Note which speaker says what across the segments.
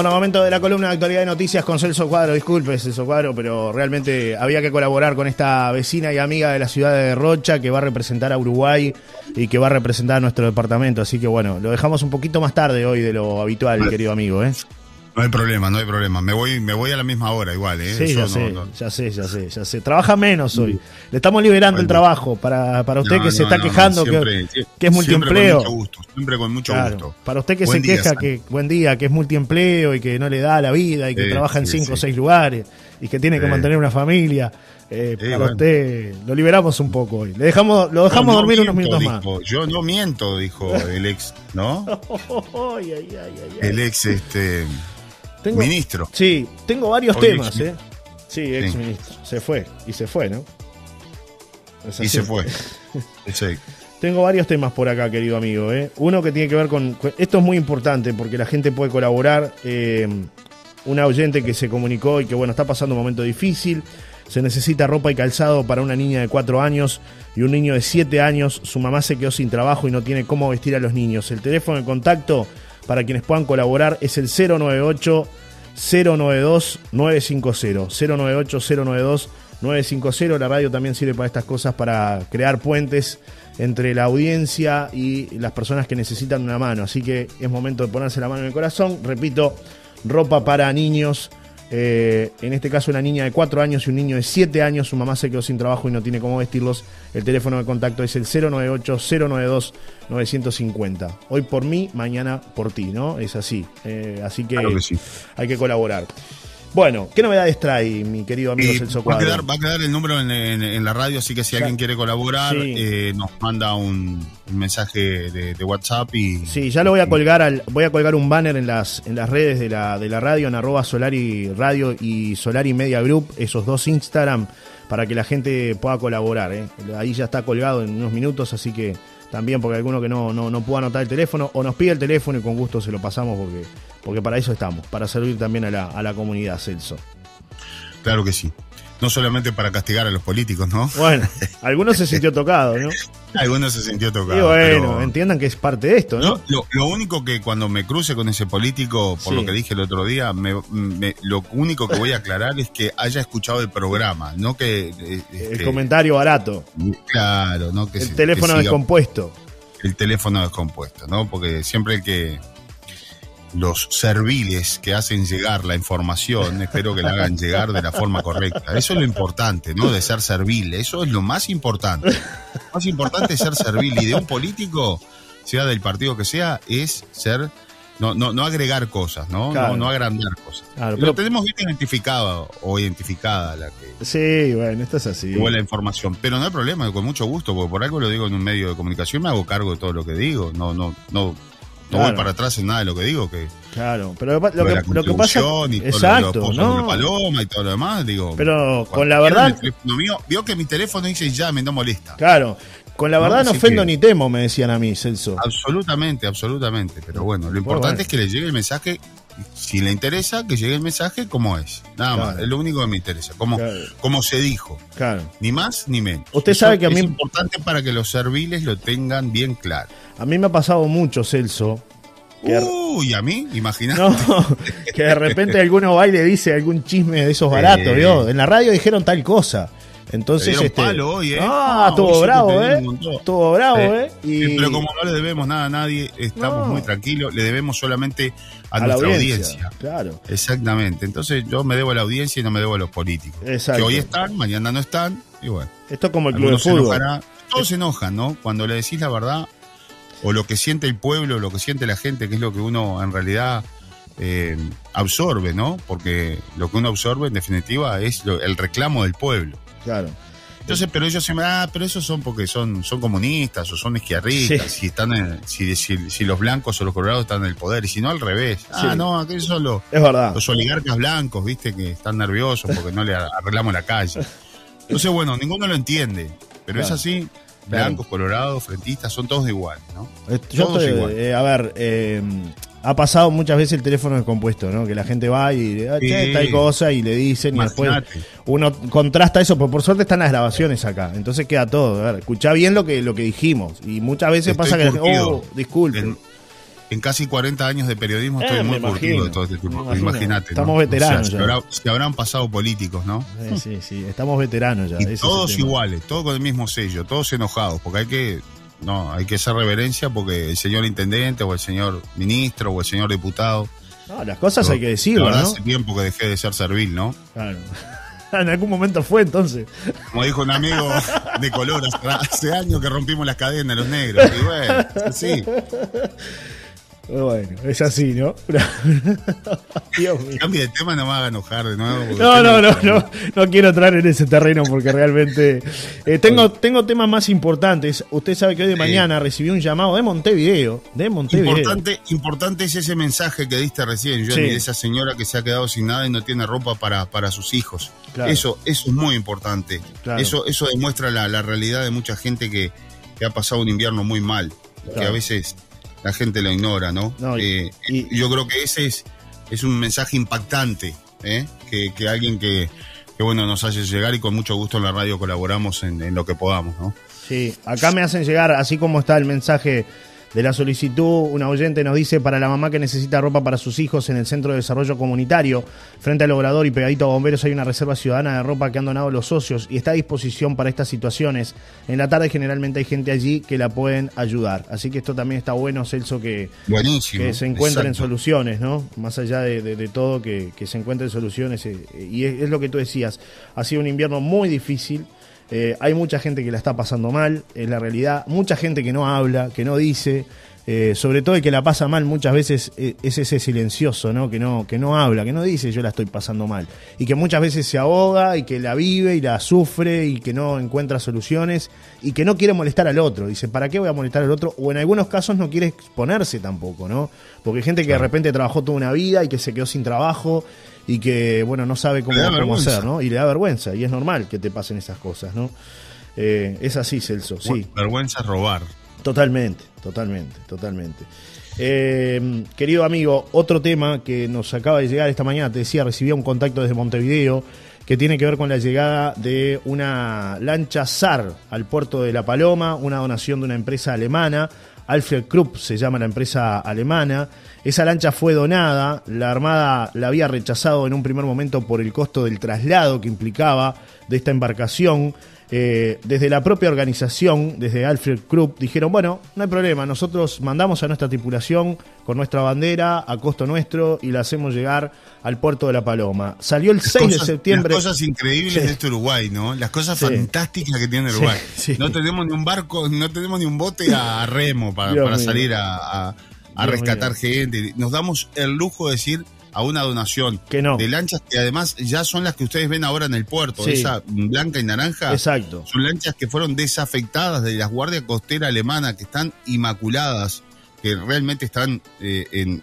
Speaker 1: Bueno, momento de la columna de actualidad de noticias con Celso Cuadro. Disculpe, Celso Cuadro, pero realmente había que colaborar con esta vecina y amiga de la ciudad de Rocha que va a representar a Uruguay y que va a representar a nuestro departamento. Así que bueno, lo dejamos un poquito más tarde hoy de lo habitual, querido amigo. ¿eh?
Speaker 2: No hay problema, no hay problema. Me voy, me voy a la misma hora igual, ¿eh?
Speaker 1: Sí, ya, sé, ya sé, ya sé, ya sé. Trabaja menos hoy. Le estamos liberando el trabajo para, para usted que se está quejando que, que, es multiempleo.
Speaker 2: Siempre con mucho gusto, siempre con mucho gusto.
Speaker 1: Para usted que se queja que, buen día, que es multiempleo y que no le da la vida y que trabaja en cinco o seis lugares y que tiene que mantener una familia. Eh, para usted lo liberamos un poco hoy. Le dejamos, lo dejamos dormir unos minutos más.
Speaker 2: Yo no miento, dijo el ex, ¿no? el ex, este ministro.
Speaker 1: Sí, tengo varios temas, ¿eh? Sí, ex ministro. Se fue, y se fue, ¿no?
Speaker 2: y se fue.
Speaker 1: Tengo varios temas por acá, querido amigo. ¿eh? Uno que tiene que ver con... Esto es muy importante porque la gente puede colaborar. Eh, una oyente que se comunicó y que, bueno, está pasando un momento difícil. Se necesita ropa y calzado para una niña de 4 años y un niño de 7 años. Su mamá se quedó sin trabajo y no tiene cómo vestir a los niños. El teléfono de contacto para quienes puedan colaborar es el 098 092 950. 098 092 950. La radio también sirve para estas cosas, para crear puentes entre la audiencia y las personas que necesitan una mano. Así que es momento de ponerse la mano en el corazón. Repito, ropa para niños eh, en este caso una niña de 4 años y un niño de 7 años, su mamá se quedó sin trabajo y no tiene cómo vestirlos. El teléfono de contacto es el 098-092-950. Hoy por mí, mañana por ti, ¿no? Es así. Eh, así que, hay que colaborar. Bueno, ¿qué novedades trae mi querido amigo Celso
Speaker 2: va a, quedar, va a quedar el número en, la radio, así que si alguien quiere colaborar, eh, nos manda un, mensaje de, WhatsApp y...
Speaker 1: Sí, ya lo voy a colgar, al, voy a colgar un banner en las, en las redes de la, de la radio, en arroba Solari Radio y Solari Media Group, esos dos Instagram, para que la gente pueda colaborar. ¿eh? Ahí ya está colgado en unos minutos, así que también porque alguno que no, no, no pueda anotar el teléfono o nos pide el teléfono y con gusto se lo pasamos porque, porque para eso estamos, para servir también a la, a la comunidad, Celso.
Speaker 2: Claro que sí no solamente para castigar a los políticos, ¿no?
Speaker 1: Bueno, algunos se sintió tocado, ¿no?
Speaker 2: algunos se sintió tocado.
Speaker 1: Y bueno, entiendan que es parte de esto, ¿no?
Speaker 2: Lo, único que cuando me cruce con ese político, por lo que dije el otro día, lo único que voy a aclarar es que haya escuchado el programa, no que...
Speaker 1: Eh, el este, comentario barato.
Speaker 2: Claro, no que...
Speaker 1: El teléfono descompuesto.
Speaker 2: El teléfono descompuesto, ¿no? Porque siempre el que los serviles que hacen llegar la información, espero que la hagan llegar de la forma correcta. Eso es lo importante, ¿no? De ser servil, eso es lo más importante. Lo más importante es ser servil y de un político, sea del partido que sea, es ser no, no, no agregar cosas, ¿no? No, agrandar cosas. pero tenemos bien identificado o identificada la que.
Speaker 1: Sí, bueno, esto es así.
Speaker 2: la información. Pero no hay problema, con mucho gusto, porque por algo lo digo en un medio de comunicación, me hago cargo de todo lo que digo. No, no, no, no voy para atrás en nada de lo que digo. que
Speaker 1: Claro, pero lo, que, lo que pasa.
Speaker 2: Y exacto, ¿no? paloma y todo lo demás, digo.
Speaker 1: Pero con la verdad.
Speaker 2: Mío, vio que mi teléfono dice ya, me no molesta.
Speaker 1: Claro. Con la verdad no, ofendo ni temo, me decían a mí, Celso.
Speaker 2: Absolutamente, absolutamente. Pero bueno, lo importante es que le llegue el mensaje si le interesa, que llegue el mensaje como es. Nada más, es lo único que me interesa, como, como se dijo.
Speaker 1: Claro.
Speaker 2: Ni más ni menos.
Speaker 1: Usted sabe que a mí...
Speaker 2: Es importante para que los serviles lo tengan bien claro.
Speaker 1: A mí me ha pasado mucho, Celso.
Speaker 2: Uy, a mí, imagínate.
Speaker 1: que de repente alguno va y le dice algún chisme de esos baratos, ¿vio? En la radio dijeron tal cosa. Entonces, este.
Speaker 2: Hoy, ¿eh?
Speaker 1: Ah, estuvo bravo, ¿eh? Estuvo bravo, ¿eh?
Speaker 2: Pero como no le debemos nada a nadie, estamos muy tranquilos, le debemos solamente a, nuestra audiencia,
Speaker 1: Claro.
Speaker 2: Exactamente. Entonces, yo me debo a la audiencia y no me debo a los políticos.
Speaker 1: Exacto.
Speaker 2: Que hoy están, mañana no están, y bueno.
Speaker 1: Esto es como el club de fútbol.
Speaker 2: todos se enojan, ¿no? Cuando le decís la verdad, o lo que siente el pueblo, lo que siente la gente, que es lo que uno en realidad eh, absorbe, ¿no? Porque lo que uno absorbe en definitiva es el reclamo del pueblo.
Speaker 1: Claro.
Speaker 2: Entonces, pero ellos se me ah, pero esos son porque son, son comunistas o son izquierdistas, si están en, si, si, los blancos o los colorados están en el poder, y si no al revés. Ah, no, aquellos son los,
Speaker 1: es verdad.
Speaker 2: los oligarcas blancos, viste, que están nerviosos porque no le arreglamos la calle. Entonces, bueno, ninguno lo entiende, pero es así, blancos, colorados, frentistas, son todos igual, ¿no?
Speaker 1: Yo todos igual. Eh, a ver, eh, ha pasado muchas veces el teléfono descompuesto, ¿no? Que la gente va y ah, che, tal cosa y le dicen y después uno contrasta eso, porque por suerte están las grabaciones acá, entonces queda todo. A ver, escuchá bien lo que, lo que dijimos y muchas veces pasa que oh, disculpen.
Speaker 2: en casi 40 años de periodismo estoy
Speaker 1: Eh,
Speaker 2: muy curtido de todo este tipo. Imagínate. ¿no?
Speaker 1: Estamos veteranos
Speaker 2: se,
Speaker 1: ya.
Speaker 2: habrá- se habrán pasado políticos, ¿no?
Speaker 1: Sí, sí, sí, estamos veteranos ya.
Speaker 2: Y todos iguales, todos con el mismo sello, todos enojados, porque hay que, no, hay que hacer reverencia porque el señor intendente o el señor ministro o el señor diputado.
Speaker 1: No, las cosas hay que
Speaker 2: La
Speaker 1: decirlo,
Speaker 2: verdad,
Speaker 1: ¿no?
Speaker 2: hace tiempo que dejé de ser servil, ¿no?
Speaker 1: Claro. en algún momento fue entonces.
Speaker 2: Como dijo un amigo de color, hace, hace años que rompimos las cadenas los negros. Y bueno, sí.
Speaker 1: Bueno, es así, ¿no? Dios mío.
Speaker 2: Cambie de tema, no me haga enojar de nuevo.
Speaker 1: No, no, no, no, no quiero entrar en ese terreno porque realmente eh, tengo, tengo temas más importantes. Usted sabe que hoy de mañana recibí un llamado de Montevideo, de Montevideo.
Speaker 2: Importante, importante es ese mensaje que diste recién, Johnny,
Speaker 1: Sí.
Speaker 2: de esa señora que se ha quedado sin nada y no tiene ropa para, para sus hijos.
Speaker 1: Claro.
Speaker 2: Eso, eso es muy importante.
Speaker 1: Claro.
Speaker 2: Eso, eso demuestra la, la realidad de mucha gente que, que ha pasado un invierno muy mal, que a veces la gente lo ignora, ¿no?
Speaker 1: No, y-
Speaker 2: Eh,
Speaker 1: y-
Speaker 2: yo creo que ese es, es un mensaje impactante, ¿eh? que, que alguien que, que, bueno, nos hace llegar y con mucho gusto en la radio colaboramos en, en lo que podamos, ¿no?
Speaker 1: Sí, acá me hacen llegar, así como está el mensaje de la solicitud, una oyente nos dice para la mamá que necesita ropa para sus hijos en el Centro de Desarrollo Comunitario, frente al obrador y pegadito a bomberos hay una reserva ciudadana de ropa que han donado los socios y está a disposición para estas situaciones. En la tarde generalmente hay gente allí que la pueden ayudar. Así que esto también está bueno, Celso, que, que se encuentren
Speaker 2: exacto.
Speaker 1: soluciones, ¿no? Más allá de, de- de todo, que, que se encuentren soluciones. eh, y es, es lo que tú decías, ha sido un invierno muy difícil. Eh, hay mucha gente que la está pasando mal, es la realidad. Mucha gente que no habla, que no dice. Eh, sobre todo el que la pasa mal muchas veces eh, es ese silencioso, ¿no? Que, ¿no? que no habla, que no dice yo la estoy pasando mal. Y que muchas veces se ahoga y que la vive y la sufre y que no encuentra soluciones y que no quiere molestar al otro. Dice, ¿para qué voy a molestar al otro? O en algunos casos no quiere exponerse tampoco, ¿no? Porque hay gente que de repente trabajó toda una vida y que se quedó sin trabajo y que, bueno, no sabe cómo, cómo hacer, ¿no? Y le da vergüenza. Y es normal que te pasen esas cosas, ¿no? Eh, es así, Celso, sí.
Speaker 2: Vergüenza es robar.
Speaker 1: Totalmente, totalmente, totalmente. Eh, querido amigo, otro tema que nos acaba de llegar esta mañana, te decía, recibía un contacto desde Montevideo que tiene que ver con la llegada de una lancha SAR al puerto de La Paloma, una donación de una empresa alemana. Alfred Krupp se llama la empresa alemana. Esa lancha fue donada, la Armada la había rechazado en un primer momento por el costo del traslado que implicaba de esta embarcación. Eh, desde la propia organización, desde Alfred Krupp, dijeron, bueno, no hay problema, nosotros mandamos a nuestra tripulación con nuestra bandera a costo nuestro y la hacemos llegar al puerto de La Paloma. Salió el 6
Speaker 2: Cosas-
Speaker 1: de septiembre.
Speaker 2: Las cosas increíbles
Speaker 1: Sí.
Speaker 2: de este Uruguay, ¿no? Las cosas
Speaker 1: Sí.
Speaker 2: fantásticas que tiene Uruguay.
Speaker 1: sí.
Speaker 2: No tenemos ni un barco, no tenemos ni un bote a, remo para, salir a, a- a
Speaker 1: Dios
Speaker 2: rescatar
Speaker 1: mío.
Speaker 2: gente. Nos damos el lujo de decir a una donación
Speaker 1: Que no.
Speaker 2: de lanchas que además ya son las que ustedes ven ahora en el puerto,
Speaker 1: Sí.
Speaker 2: esa blanca y naranja.
Speaker 1: Exacto.
Speaker 2: Son lanchas que fueron desafectadas de la Guardia Costera Alemana, que están inmaculadas, que realmente están eh, en,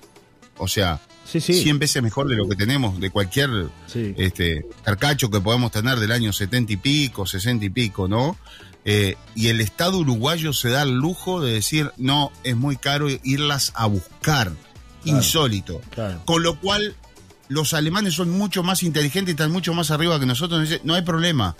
Speaker 2: o sea,
Speaker 1: Sí, sí.
Speaker 2: 100 veces mejor de lo que tenemos, de cualquier
Speaker 1: Sí.
Speaker 2: este carcacho que podemos tener del año 70 y pico, 60 y pico, ¿no? Eh, y el Estado uruguayo se da el lujo de decir, no, es muy caro irlas a buscar. Insólito.
Speaker 1: Claro.
Speaker 2: Con lo cual, los alemanes son mucho más inteligentes y están mucho más arriba que nosotros. No hay problema.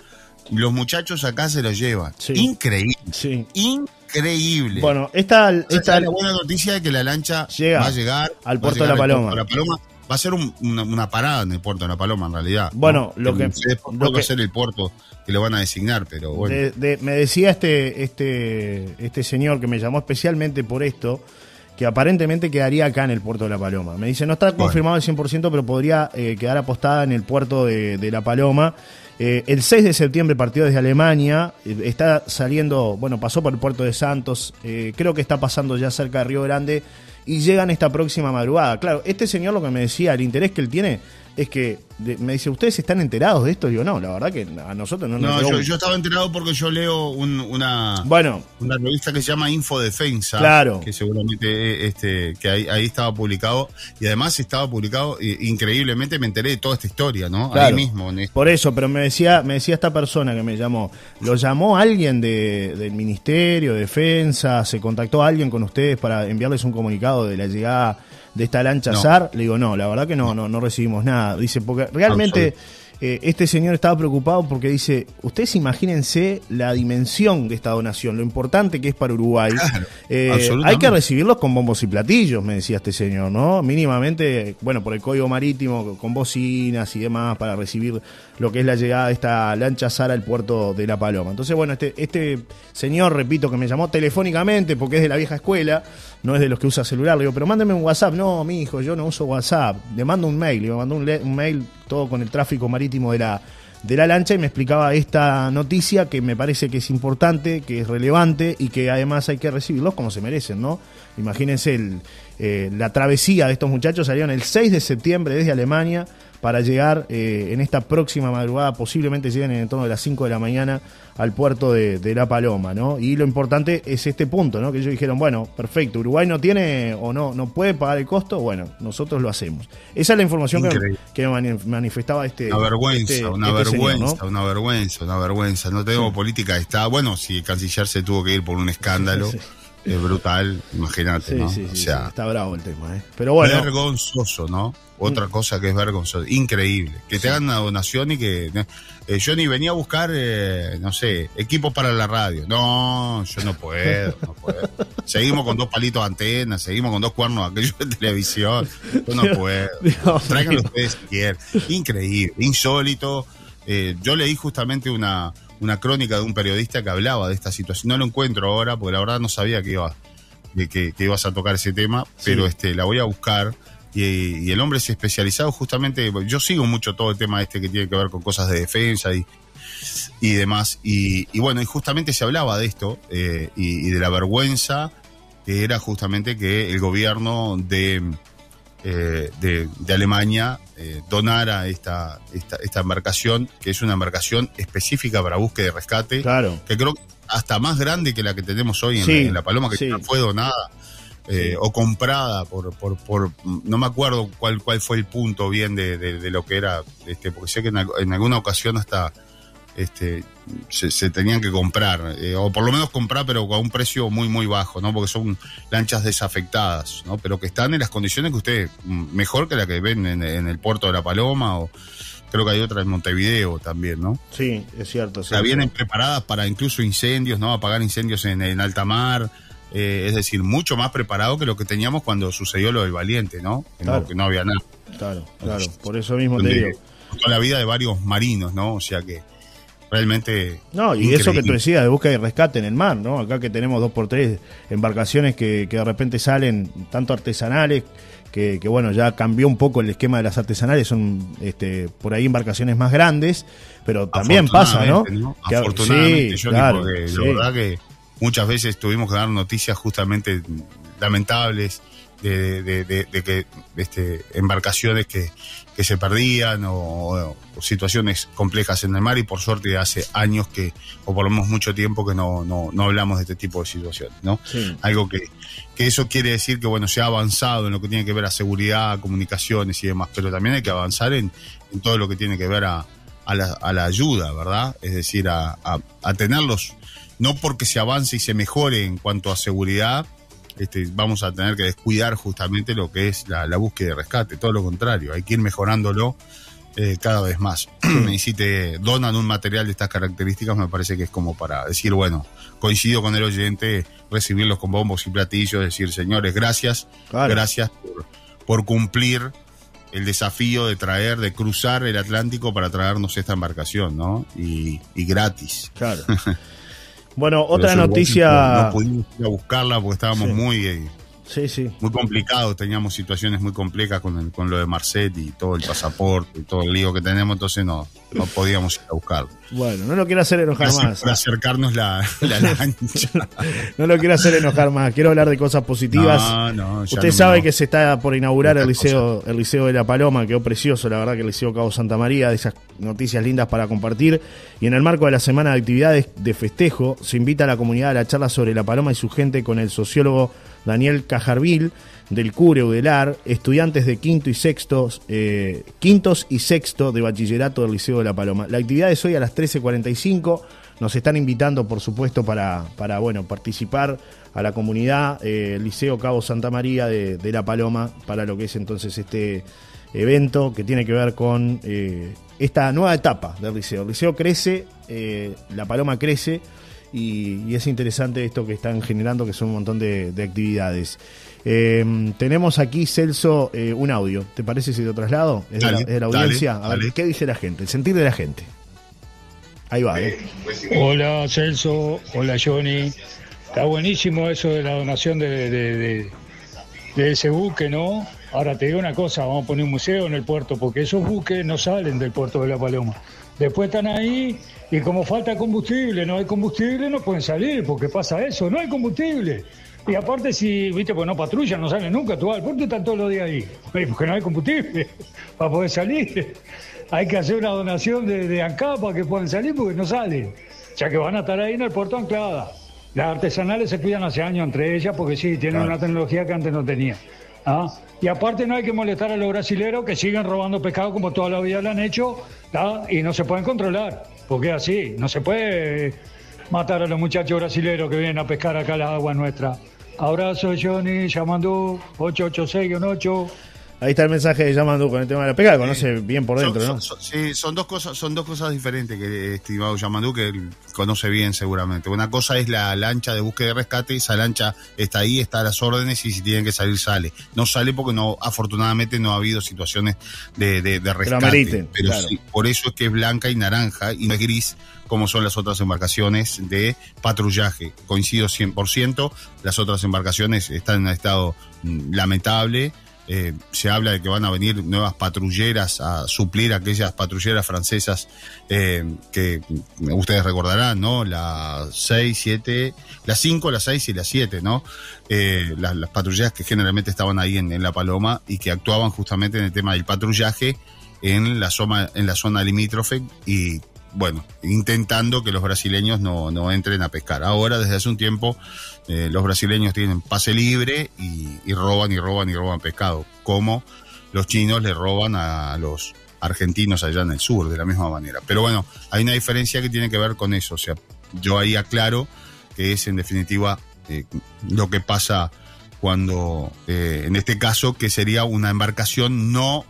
Speaker 2: Los muchachos acá se los llevan.
Speaker 1: Sí.
Speaker 2: Increíble.
Speaker 1: Sí.
Speaker 2: Increíble.
Speaker 1: Bueno, esta,
Speaker 2: Esta es la buena noticia de que la lancha
Speaker 1: Llega
Speaker 2: va a llegar
Speaker 1: al
Speaker 2: va
Speaker 1: puerto
Speaker 2: llegar
Speaker 1: de La
Speaker 2: al
Speaker 1: Paloma.
Speaker 2: La Paloma. Va a ser un- una, una parada en el puerto de La Paloma, en realidad.
Speaker 1: Bueno,
Speaker 2: ¿no?
Speaker 1: lo que- lo
Speaker 2: va
Speaker 1: que-
Speaker 2: a ser el puerto que lo van a designar, pero bueno.
Speaker 1: De- de- me decía este, este, este señor que me llamó especialmente por esto, que aparentemente quedaría acá en el puerto de La Paloma. Me dice, no está confirmado al 100%, pero podría eh, quedar apostada en el puerto de, de La Paloma. Eh, el 6 de septiembre partió desde Alemania, eh, está saliendo, bueno, pasó por el puerto de Santos, creo que está pasando ya cerca de Río Grande y llegan esta próxima madrugada. Claro, este señor lo que me decía, el interés que él tiene es que, de- me dice, ¿ustedes están enterados de esto? Digo, no, la verdad que a nosotros no nos
Speaker 2: No, yo,
Speaker 1: un-
Speaker 2: yo estaba enterado porque yo leo un- una,
Speaker 1: Bueno,
Speaker 2: una revista que se llama Infodefensa.
Speaker 1: Claro.
Speaker 2: Que seguramente eh, este, que ahí, ahí estaba publicado. Y además estaba publicado, eh, increíblemente me enteré de toda esta historia, ¿no? Ahí
Speaker 1: Claro.
Speaker 2: mismo. En este-
Speaker 1: Por eso, pero me decía, me decía esta persona que me llamó, ¿lo llamó alguien de, del Ministerio de Defensa? ¿Se contactó alguien con ustedes para enviarles un comunicado de la llegada de esta lancha
Speaker 2: No.
Speaker 1: SAR? Le digo, no, la verdad que no, no, no recibimos nada. Dice, porque realmente eh, este señor estaba preocupado porque dice, ustedes imagínense la dimensión de esta donación, lo importante que es para Uruguay. Eh, hay que recibirlos con bombos y platillos, me decía este señor, ¿no? Mínimamente, bueno, por el código marítimo, con bocinas y demás, para recibir lo que es la llegada de esta lancha Sara al puerto de La Paloma. Entonces, bueno, este, este señor, repito, que me llamó telefónicamente porque es de la vieja escuela, no es de los que usa celular, le digo, pero mándeme un WhatsApp. No, mi hijo, yo no uso WhatsApp. Le mando un mail, le mandó un, un mail todo con el tráfico marítimo de la, de la lancha y me explicaba esta noticia que me parece que es importante, que es relevante y que además hay que recibirlos como se merecen, ¿no? Imagínense el, eh, la travesía de estos muchachos, salieron el 6 de septiembre desde Alemania para llegar eh, en esta próxima madrugada, posiblemente lleguen en torno de las 5 de la mañana al puerto de, La Paloma, ¿no? Y lo importante es este punto, ¿no? Que ellos dijeron, bueno, perfecto, Uruguay no tiene o no, no puede pagar el costo, bueno, nosotros lo hacemos. Esa es la información que, manifestaba este...
Speaker 2: Una vergüenza, este, una este vergüenza, una vergüenza, una vergüenza. No tenemos política de Estado. Bueno, si el canciller se tuvo que ir por un escándalo. es brutal, imagínate, ¿no?
Speaker 1: o sea, está bravo el tema, ¿eh? Pero bueno.
Speaker 2: Vergonzoso, ¿no? Otra mm. cosa que es vergonzoso, increíble. Que te hagan una donación y que. Eh, yo ni venía a buscar, eh, no sé, equipos para la radio. No, yo no puedo, no puedo. Seguimos con dos palitos de antena, seguimos con dos cuernos aquellos de televisión. Yo no puedo. Tráiganlo ustedes si quieren. Increíble, insólito. Eh, yo leí justamente una una crónica de un periodista que hablaba de esta situación. No lo encuentro ahora, porque la verdad no sabía que, iba, que, ibas a tocar ese tema, pero este, la voy a buscar. Y, el hombre es especializado justamente, yo sigo mucho todo el tema este que tiene que ver con cosas de defensa y, y demás. Y, bueno, y justamente se hablaba de esto eh, y, de la vergüenza que era justamente que el gobierno de, eh, de, Alemania eh, donara esta, esta, embarcación, que es una embarcación específica para búsqueda y rescate,
Speaker 1: claro.
Speaker 2: que creo hasta más grande que la que tenemos hoy en, la, Paloma, que fue donada. Eh, o comprada por, por, por, no me acuerdo cuál cuál fue el punto bien de, de, lo que era este porque sé que en alguna ocasión hasta este, se, tenían que comprar, eh, o por lo menos comprar, pero a un precio muy, muy bajo, ¿no? Porque son lanchas desafectadas, ¿no? Pero que están en las condiciones que usted, mm, mejor que la que ven en, el puerto de La Paloma, o creo que hay otra en Montevideo también, ¿no?
Speaker 1: Sí, es cierto.
Speaker 2: O vienen preparadas para incluso incendios, ¿no? Apagar incendios en, alta mar. Eh, es decir, mucho más preparado que lo que teníamos cuando sucedió lo del Valiente, ¿no? Que, no, había nada.
Speaker 1: Claro, claro, por eso mismo te digo.
Speaker 2: la vida de varios marinos, ¿no? O sea que realmente.
Speaker 1: No, y eso que tú decías de búsqueda y rescate en el mar, ¿no? Acá que tenemos dos por tres embarcaciones que, que de repente salen tanto artesanales. Que, que, bueno, ya cambió un poco el esquema de las artesanales, son este, por ahí embarcaciones más grandes, pero también pasa, ¿no?
Speaker 2: Afortunadamente, yo claro, la verdad que muchas veces tuvimos que dar noticias justamente lamentables de, de, de, que este, embarcaciones que, que se perdían o, situaciones complejas en el mar y por suerte hace años que, o por lo menos mucho tiempo que no, no, no hablamos de este tipo de situaciones, ¿no? Algo que, que eso quiere decir que, bueno, se ha avanzado en lo que tiene que ver a seguridad, comunicaciones y demás, pero también hay que avanzar en, en todo lo que tiene que ver a, a, la, a la ayuda, ¿verdad? Es decir, a, a, a tenerlos, no porque se avance y se mejore en cuanto a seguridad, este, vamos a tener que descuidar justamente lo que es la, búsqueda de rescate, todo lo contrario, hay que ir mejorándolo eh, cada vez más. y si te donan un material de estas características, me parece que es como para decir, bueno, coincido con el oyente, recibirlos con bombos y platillos, decir, señores, gracias, gracias por, cumplir el desafío de traer, de cruzar el Atlántico para traernos esta embarcación, ¿no? Y, y gratis.
Speaker 1: Claro. Bueno, otra noticia.
Speaker 2: No, pudimos ir a buscarla porque estábamos muy. Eh,
Speaker 1: sí, sí.
Speaker 2: Muy complicados, teníamos situaciones muy complejas con, con lo de Marcet y todo el pasaporte y todo el lío que tenemos, entonces no, no podíamos ir a buscarlo.
Speaker 1: Bueno, no lo quiero hacer enojar más.
Speaker 2: Para acercarnos la, lancha.
Speaker 1: no lo quiero hacer enojar más. Quiero hablar de cosas positivas. Usted sabe que se está por inaugurar el liceo, el liceo de La Paloma, quedó precioso, la verdad que el liceo Cabo Santa María, de esas noticias lindas para compartir. Y en el marco de la semana de actividades de festejo, se invita a la comunidad a la charla sobre La Paloma y su gente con el sociólogo Daniel Cajarvil del Cure Udelar, estudiantes de quinto y sexto, eh, quintos y sexto de bachillerato del Liceo de La Paloma. La actividad es hoy a las 13.45. Nos están invitando, por supuesto, para, bueno, participar a la comunidad eh, Liceo Cabo Santa María de, La Paloma para lo que es entonces este evento que tiene que ver con eh, esta nueva etapa del liceo. El liceo crece, la paloma crece y, es interesante esto que están generando, que son un montón de, actividades. Eh, tenemos aquí, Celso, eh, un audio. ¿Te parece si lo traslado? ¿Es, de, la, audiencia? a ver, ¿qué dice la gente? El sentir de la gente. Ahí va.
Speaker 3: Hola, Celso. Hola, Johnny. Está buenísimo eso de la donación de, de ese buque, ¿no? Ahora te digo una cosa, vamos a poner un museo en el puerto, porque esos buques no salen del puerto de La Paloma. Después están ahí y como falta combustible, no hay combustible, no pueden salir, porque pasa eso, no hay combustible. Y aparte si, viste, pues no patrullan, no salen nunca, tú al puerto están todos los días ahí, porque no hay combustible para poder salir. Hay que hacer una donación de, de ANCAP para que puedan salir porque no salen, ya que van a estar ahí en el puerto anclada. Las artesanales se cuidan hace años entre ellas porque sí, tienen una tecnología que antes no tenía. ¿ah? Y aparte no hay que molestar a los brasileros que siguen robando pescado como toda la vida lo han hecho ¿ah? y no se pueden controlar, porque así, no se puede matar a los muchachos brasileros que vienen a pescar acá las aguas nuestras. Abrazo Johnny, llamando 886-8.
Speaker 1: Ahí está el mensaje de Yamandu con el tema de la pega, conoce bien por dentro, ¿no?
Speaker 2: sí, son dos cosas, son dos cosas diferentes que estimado Yamandu que él conoce bien seguramente. Una cosa es la lancha de búsqueda y rescate, esa lancha está ahí, está a las órdenes y si tienen que salir sale. No sale porque no, afortunadamente no ha habido situaciones de, de, rescate. pero sí, por eso es que es blanca y naranja y no es gris como son las otras embarcaciones de patrullaje. Coincido 100%, las otras embarcaciones están en un estado mm, lamentable eh, se habla de que van a venir nuevas patrulleras a suplir aquellas patrulleras francesas eh, que ustedes recordarán, ¿no? La 6, 7, la 5, la 6 y la 7, ¿no? Eh, las, patrulleras que generalmente estaban ahí en, La Paloma y que actuaban justamente en el tema del patrullaje en la zona, en la zona limítrofe y bueno, intentando que los brasileños no, no entren a pescar. Ahora, desde hace un tiempo, eh, los brasileños tienen pase libre y, roban y roban y roban pescado, como los chinos le roban a los argentinos allá en el sur, de la misma manera. Pero bueno, hay una diferencia que tiene que ver con eso. O sea, yo ahí aclaro que es en definitiva eh, lo que pasa cuando, eh, en este caso, que sería una embarcación no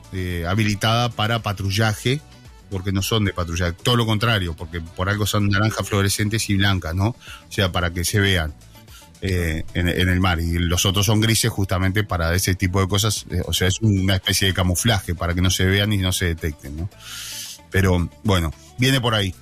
Speaker 2: habilitada para patrullaje, porque no son de patrullaje, todo lo contrario, porque por algo son naranjas fluorescentes y blancas, ¿no? O sea, para que se vean. Eh, en, el mar y los otros son grises justamente para ese tipo de cosas, eh, o sea, es una especie de camuflaje para que no se vean y no se detecten, ¿no? Pero bueno, viene por ahí.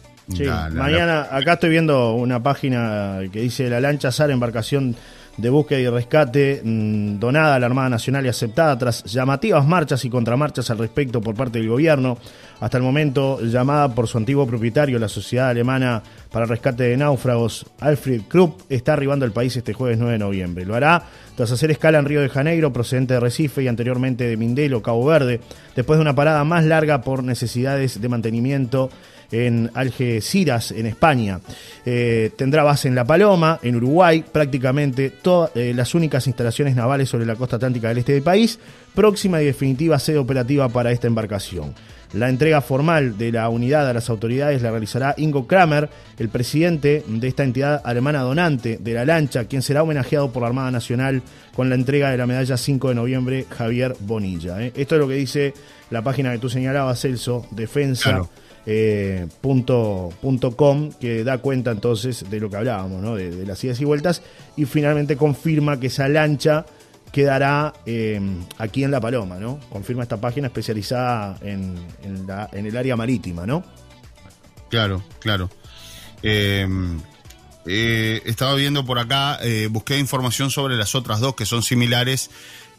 Speaker 1: mañana, acá estoy viendo una página que dice la lancha SAR, embarcación de búsqueda y rescate mm, donada a la Armada Nacional y aceptada tras llamativas marchas y contramarchas al respecto por parte del gobierno. Hasta el momento llamada por su antiguo propietario, la Sociedad Alemana para el Rescate de Náufragos, Alfred Krupp, está arribando al país este jueves 9 de noviembre. Lo hará tras hacer escala en Río de Janeiro, procedente de Recife y anteriormente de Mindelo, Cabo Verde, después de una parada más larga por necesidades de mantenimiento en Algeciras, en España. Eh, tendrá base en La Paloma, en Uruguay, prácticamente todas eh, las únicas instalaciones navales sobre la costa atlántica del este del país, próxima y definitiva sede operativa para esta embarcación. La entrega formal de la unidad a las autoridades la realizará Ingo Kramer, el presidente de esta entidad alemana donante de la lancha, quien será homenajeado por la Armada Nacional con la entrega de la medalla 5 de noviembre, Javier Bonilla. ¿eh? Esto es lo que dice la página que tú señalabas, Celso, Defensa eh, punto, com, que da cuenta entonces de lo que hablábamos, ¿no? de, las idas y vueltas, y finalmente confirma que esa lancha quedará eh, aquí en La Paloma, ¿no? Confirma esta página especializada en, en, el área marítima, ¿no?
Speaker 2: Claro, claro. Eh, estaba viendo por acá, busqué información sobre las otras dos que son similares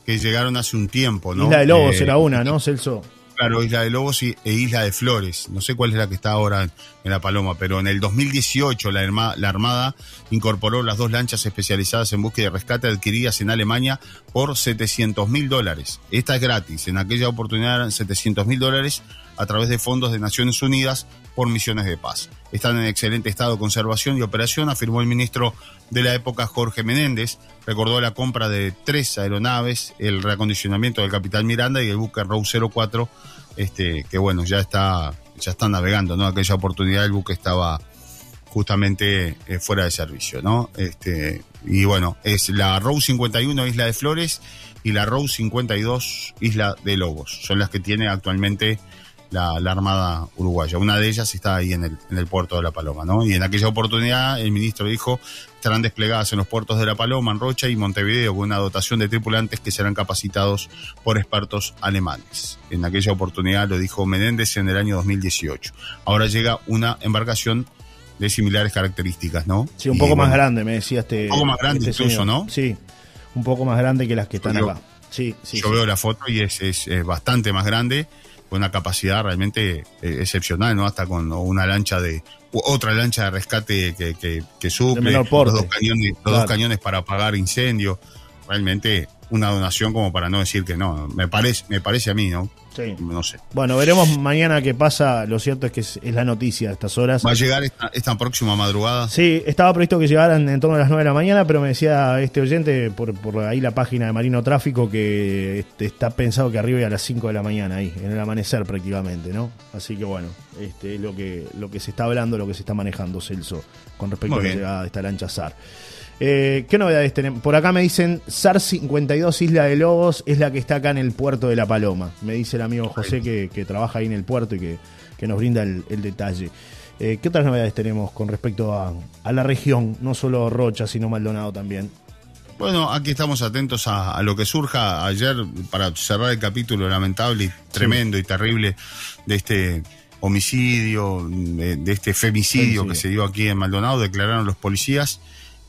Speaker 2: que llegaron hace un tiempo, ¿no?
Speaker 1: Isla de Lobos era una, ¿no, Celso?
Speaker 2: Claro, Isla de Lobos e Isla de Flores. No sé cuál es la que está ahora en, La Paloma, pero en el 2018 la, la, Armada incorporó las dos lanchas especializadas en búsqueda y rescate adquiridas en Alemania por 700 mil dólares. Esta es gratis. En aquella oportunidad eran 700 mil dólares a través de fondos de Naciones Unidas por misiones de paz. Están en excelente estado de conservación y operación, afirmó el ministro de la época Jorge Menéndez. Recordó la compra de tres aeronaves, el reacondicionamiento del Capitán Miranda y el buque Rose 04, este, que bueno, ya está, ya está navegando, ¿no? Aquella oportunidad el buque estaba justamente eh, fuera de servicio, ¿no? Este, y bueno, es la Rose 51 Isla de Flores y la Rose 52 Isla de Lobos. Son las que tiene actualmente la, Armada Uruguaya. Una de ellas está ahí en el, en el puerto de La Paloma, ¿no? Y en aquella oportunidad el ministro dijo estarán desplegadas en los puertos de La Paloma, en Rocha y Montevideo con una dotación de tripulantes que serán capacitados por expertos alemanes. En aquella oportunidad lo dijo Menéndez en el año 2018. Ahora llega una embarcación de similares características, ¿no?
Speaker 1: Sí, un poco más grande, me decía este.
Speaker 2: Un poco más grande este incluso, ¿no?
Speaker 1: Sí, un poco más grande que las que están acá. Sí, sí.
Speaker 2: Yo veo la foto y es, es, bastante más grande, con una capacidad realmente eh, excepcional, ¿no? Hasta con una lancha de otra lancha de rescate que, que, que suple, los, dos cañones, los dos cañones para apagar incendios. Realmente una donación como para no decir que no. Me parece, me parece a mí, ¿no?
Speaker 1: Sí. No sé. Bueno, veremos mañana qué pasa. Lo cierto es que es, la noticia a estas horas.
Speaker 2: ¿Va a llegar esta, próxima madrugada?
Speaker 1: Sí, estaba previsto que llegaran en torno a las 9 de la mañana, pero me decía este oyente por, por ahí la página de Marino Tráfico que este, está pensado que arriba a las 5 de la mañana ahí, en el amanecer prácticamente, ¿no? Así que bueno, este es lo que, lo que se está hablando, lo que se está manejando, Celso, con respecto a la llegada de esta lancha SAR. Eh, ¿Qué novedades tenemos? Por acá me dicen SAR 52 Isla de Lobos es la que está acá en el puerto de La Paloma. Me dice el amigo José que, trabaja ahí en el puerto y que, nos brinda el, detalle. Eh, ¿Qué otras novedades tenemos con respecto a, la región? No solo Rocha, sino Maldonado también.
Speaker 2: Bueno, aquí estamos atentos a, lo que surja ayer para cerrar el capítulo lamentable y tremendo y terrible de este homicidio, de, este femicidio que se dio aquí en Maldonado. Declararon los policías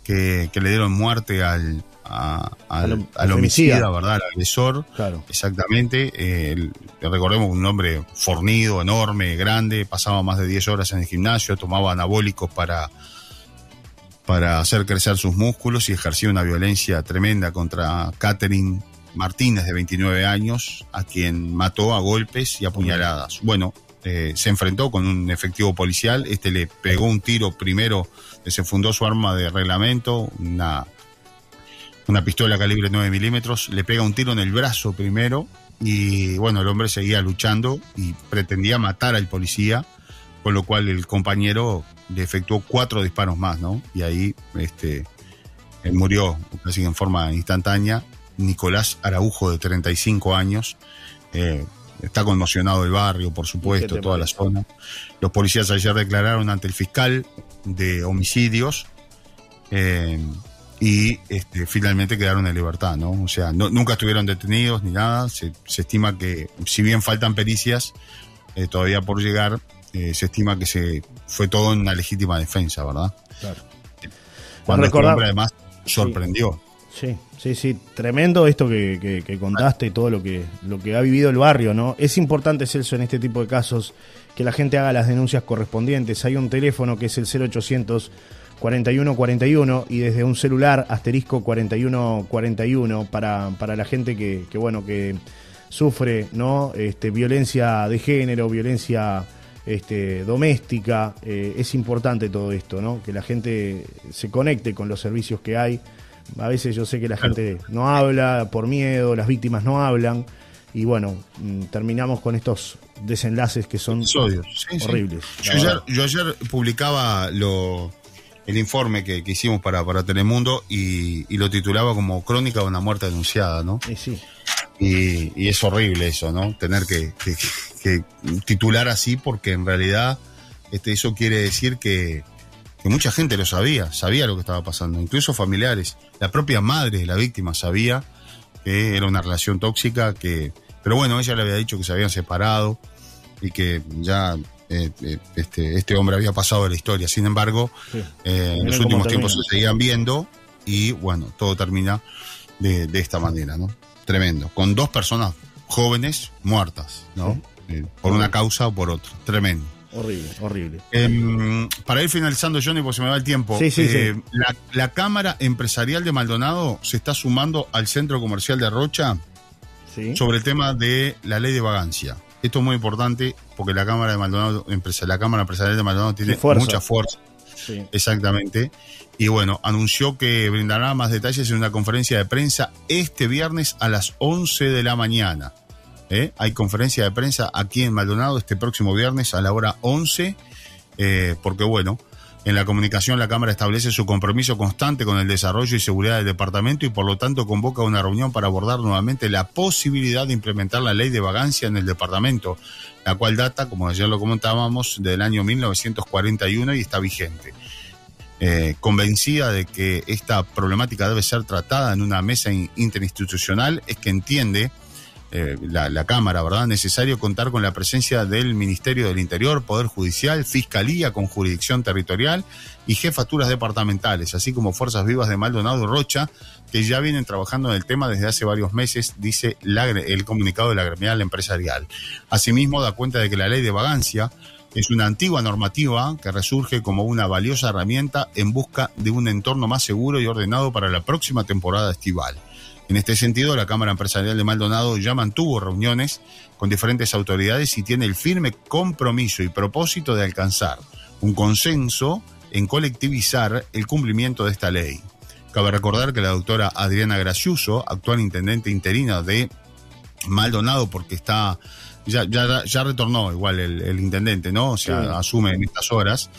Speaker 2: que, le dieron muerte al, al, homicida, ¿verdad? Al agresor. Claro. Exactamente. Eh, recordemos un hombre fornido, enorme, grande, pasaba más de 10 horas en el gimnasio, tomaba anabólicos para, para hacer crecer sus músculos y ejercía una violencia tremenda contra Catherine Martínez, de 29 años, a quien mató a golpes y apuñaladas. Bueno, eh, se enfrentó con un efectivo policial, este le pegó un tiro primero se fundó su arma de reglamento, una, una pistola calibre 9 milímetros, le pega un tiro en el brazo primero y bueno, el hombre seguía luchando y pretendía matar al policía, con lo cual el compañero le efectuó cuatro disparos más, ¿no? Y ahí este, él murió casi en forma instantánea. Nicolás Araujo, de 35 años, eh, está conmocionado el barrio, por supuesto, toda la zona. Los policías ayer declararon ante el fiscal de homicidios eh, y este, finalmente quedaron en libertad, ¿no? O sea, nunca estuvieron detenidos ni nada. Se, estima que, si bien faltan pericias eh, todavía por llegar, eh, se estima que se fue todo en una legítima defensa, ¿verdad? Claro. Cuando el hombre además sorprendió.
Speaker 1: Sí, sí, sí, tremendo esto que, que, contaste y todo lo que, lo que ha vivido el barrio, ¿no? Es importante, Celso, en este tipo de casos, que la gente haga las denuncias correspondientes. Hay un teléfono que es el 0800 4141 y desde un celular asterisco 4141 para, para la gente que, que bueno, que sufre, ¿no? Este, violencia de género, violencia este, doméstica. Eh, es importante todo esto, ¿no? Que la gente se conecte con los servicios que hay a veces yo sé que la gente no habla por miedo, las víctimas no hablan y bueno, mm, terminamos con estos desenlaces que son horribles.
Speaker 2: Yo ayer, publicaba lo, el informe que, hicimos para, para Telemundo y, lo titulaba como Crónica de una muerte anunciada, ¿no?
Speaker 1: Y sí.
Speaker 2: Y, es horrible eso, ¿no? Tener que, titular así porque en realidad este, eso quiere decir que, que mucha gente lo sabía, sabía lo que estaba pasando, incluso familiares. La propia madre de la víctima sabía que era una relación tóxica, que, pero bueno, ella le había dicho que se habían separado y que ya eh, eh, este, este hombre había pasado de la historia. Sin embargo, eh, en los últimos tiempos se seguían viendo y bueno, todo termina de, esta manera, ¿no? Tremendo. Con dos personas jóvenes muertas, ¿no? por una causa o por otra. Tremendo.
Speaker 1: Horrible, horrible.
Speaker 2: Em, para ir finalizando, Johnny, porque se me va el tiempo. Eh, la, Cámara Empresarial de Maldonado se está sumando al Centro Comercial de Rocha sobre el tema de la ley de vagancia. Esto es muy importante porque la Cámara de Maldonado, la Cámara Empresarial de Maldonado tiene mucha fuerza. Exactamente. Y bueno, anunció que brindará más detalles en una conferencia de prensa este viernes a las 11 de la mañana. ¿eh? Hay conferencia de prensa aquí en Maldonado este próximo viernes a la hora 11, eh, porque bueno, En la comunicación, la Cámara establece su compromiso constante con el desarrollo y seguridad del departamento y por lo tanto convoca una reunión para abordar nuevamente la posibilidad de implementar la ley de vagancia en el departamento, la cual data, como ayer lo comentábamos, del año 1941 y está vigente. Eh, convencida de que esta problemática debe ser tratada en una mesa interinstitucional, es que entiende eh, la, Cámara, ¿verdad? Necesario contar con la presencia del Ministerio del Interior, Poder Judicial, Fiscalía con jurisdicción territorial y jefaturas departamentales, así como Fuerzas Vivas de Maldonado y Rocha, que ya vienen trabajando en el tema desde hace varios meses, dice el comunicado de la gremial empresarial. Asimismo, da cuenta de que la ley de vagancia es una antigua normativa que resurge como una valiosa herramienta en busca de un entorno más seguro y ordenado para la próxima temporada estival. En este sentido, la Cámara Empresarial de Maldonado ya mantuvo reuniones con diferentes autoridades y tiene el firme compromiso y propósito de alcanzar un consenso en colectivizar el cumplimiento de esta ley. Cabe recordar que la doctora Adriana Graciuso, actual intendente interina de Maldonado, porque está ya, ya, ya retornó igual el, intendente, ¿no? O sea, asume en estas horas.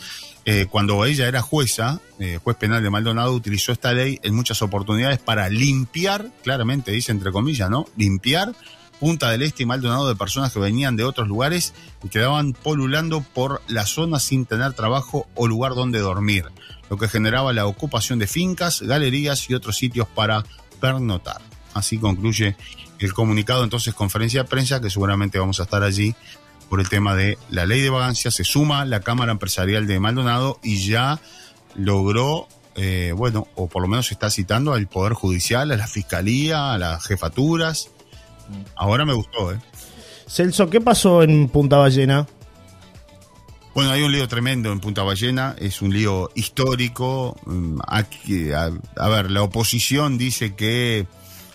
Speaker 2: Eh, cuando ella era jueza, eh, juez penal de Maldonado, utilizó esta ley en muchas oportunidades para limpiar, claramente dice entre comillas, ¿no? Limpiar Punta del Este y Maldonado de personas que venían de otros lugares y quedaban polulando por la zona sin tener trabajo o lugar donde dormir, lo que generaba la ocupación de fincas, galerías y otros sitios para pernotar. Así concluye el comunicado, entonces conferencia de prensa, que seguramente vamos a estar allí por el tema de la ley de vagancia, se suma la Cámara Empresarial de Maldonado y ya logró, eh, bueno, o por lo menos se está citando al Poder Judicial, a la Fiscalía, a las jefaturas. Ahora me gustó, ¿eh?
Speaker 1: Celso, ¿qué pasó en Punta Ballena?
Speaker 2: Bueno, hay un lío tremendo en Punta Ballena, es un lío histórico. Mm, aquí, a, a ver, la oposición dice que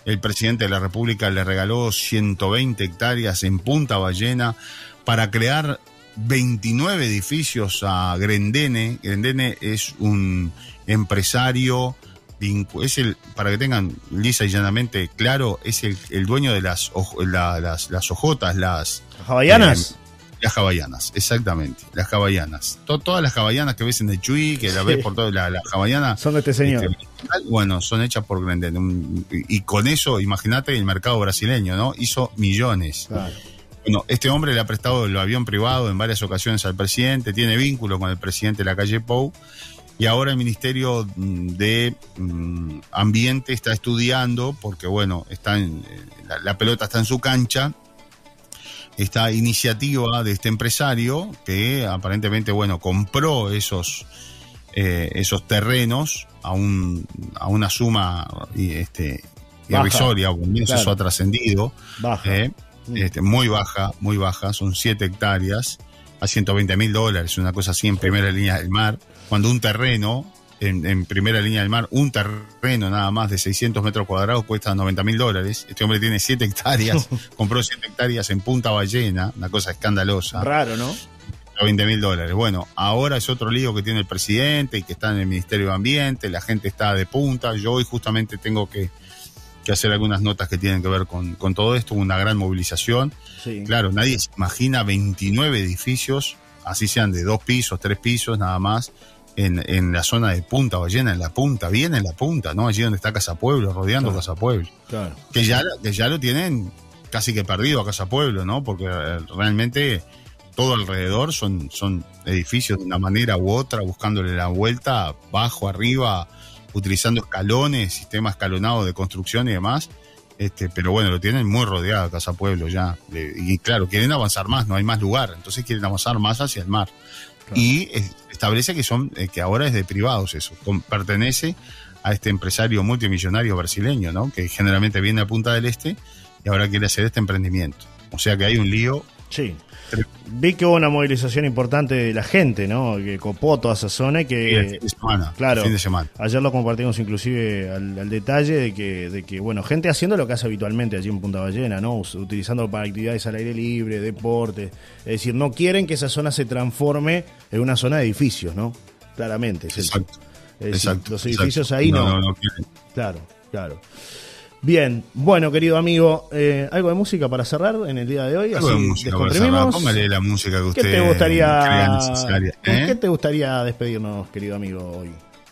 Speaker 2: el presidente de la República le regaló 120 hectáreas en Punta Ballena para crear 29 edificios a Grendene. Grendene es un empresario, es el, para que tengan lisa y llanamente claro, es el, dueño de las, las, las ojotas, las...
Speaker 1: ¿Hawaianas?
Speaker 2: Eh, las hawaianas, exactamente, las hawaianas. todas las hawaianas que ves en el Chuy, que la ves por todo, las la.
Speaker 1: Son de este señor. Este,
Speaker 2: bueno, son hechas por Grendene. Y con eso, imagínate el mercado brasileño, ¿no? Hizo millones. Claro. Bueno, este hombre le ha prestado el avión privado en varias ocasiones al presidente, tiene vínculo con el presidente de la calle Pou y ahora el Ministerio mm, de mm, Ambiente está estudiando, porque bueno, está en, eh, la, pelota está en su cancha, esta iniciativa de este empresario que aparentemente, bueno, compró esos, eh, esos terrenos a, un, a una suma este, irrisoria, o menos eso ha trascendido. Baja. Eh. Este, muy baja, muy baja, son 7 hectáreas a 120 mil dólares, una cosa así en primera línea del mar, cuando un terreno, en, primera línea del mar, un terreno nada más de 600 metros cuadrados cuesta 90 mil dólares, este hombre tiene 7 hectáreas, compró 7 hectáreas en Punta Ballena, una cosa escandalosa.
Speaker 1: Raro, ¿no?
Speaker 2: 20 mil dólares. Bueno, ahora es otro lío que tiene el presidente y que está en el Ministerio de Ambiente, la gente está de punta, yo hoy justamente tengo que que hacer algunas notas que tienen que ver con, todo esto, una gran movilización. Claro, nadie se imagina 29 edificios, así sean de dos pisos, tres pisos nada más, en, la zona de Punta Ballena, en la punta, bien en la punta, ¿no? Allí donde está Casa Pueblo, rodeando Casa Pueblo. Claro. Que ya, que ya lo tienen casi que perdido a Casa Pueblo, ¿no? Porque eh, realmente todo alrededor son, son edificios de una manera u otra, buscándole la vuelta, bajo, arriba, utilizando escalones, sistema escalonado de construcción y demás. Este, pero bueno, lo tienen muy rodeado Casa Pueblo ya. y claro, quieren avanzar más, no hay más lugar, entonces quieren avanzar más hacia el mar. Y establece que son eh, que ahora es de privados eso, pertenece a este empresario multimillonario brasileño, ¿no? Que generalmente viene a Punta del Este y ahora quiere hacer este emprendimiento. O sea que hay un lío
Speaker 1: Sí. Vi que hubo una movilización importante de la gente, ¿no? Que copó toda esa zona y que... claro, fin de semana. Ayer lo compartimos inclusive al, detalle de que, de que, bueno, gente haciendo lo que hace habitualmente allí en Punta Ballena, ¿no? Utilizando para actividades al aire libre, deporte. Es decir, no quieren que esa zona se transforme en una zona de edificios, ¿no? Claramente.
Speaker 2: exacto.
Speaker 1: los edificios ahí no. no, no, no Claro, claro. Bien, bueno, querido amigo, eh, ¿algo de música para cerrar en el día de hoy?
Speaker 2: Algo de música para cerrar. Póngale la música que usted
Speaker 1: ¿Qué te gustaría,
Speaker 2: crea necesaria.
Speaker 1: ¿Con
Speaker 2: ¿eh?
Speaker 1: qué te gustaría despedirnos, querido amigo, hoy?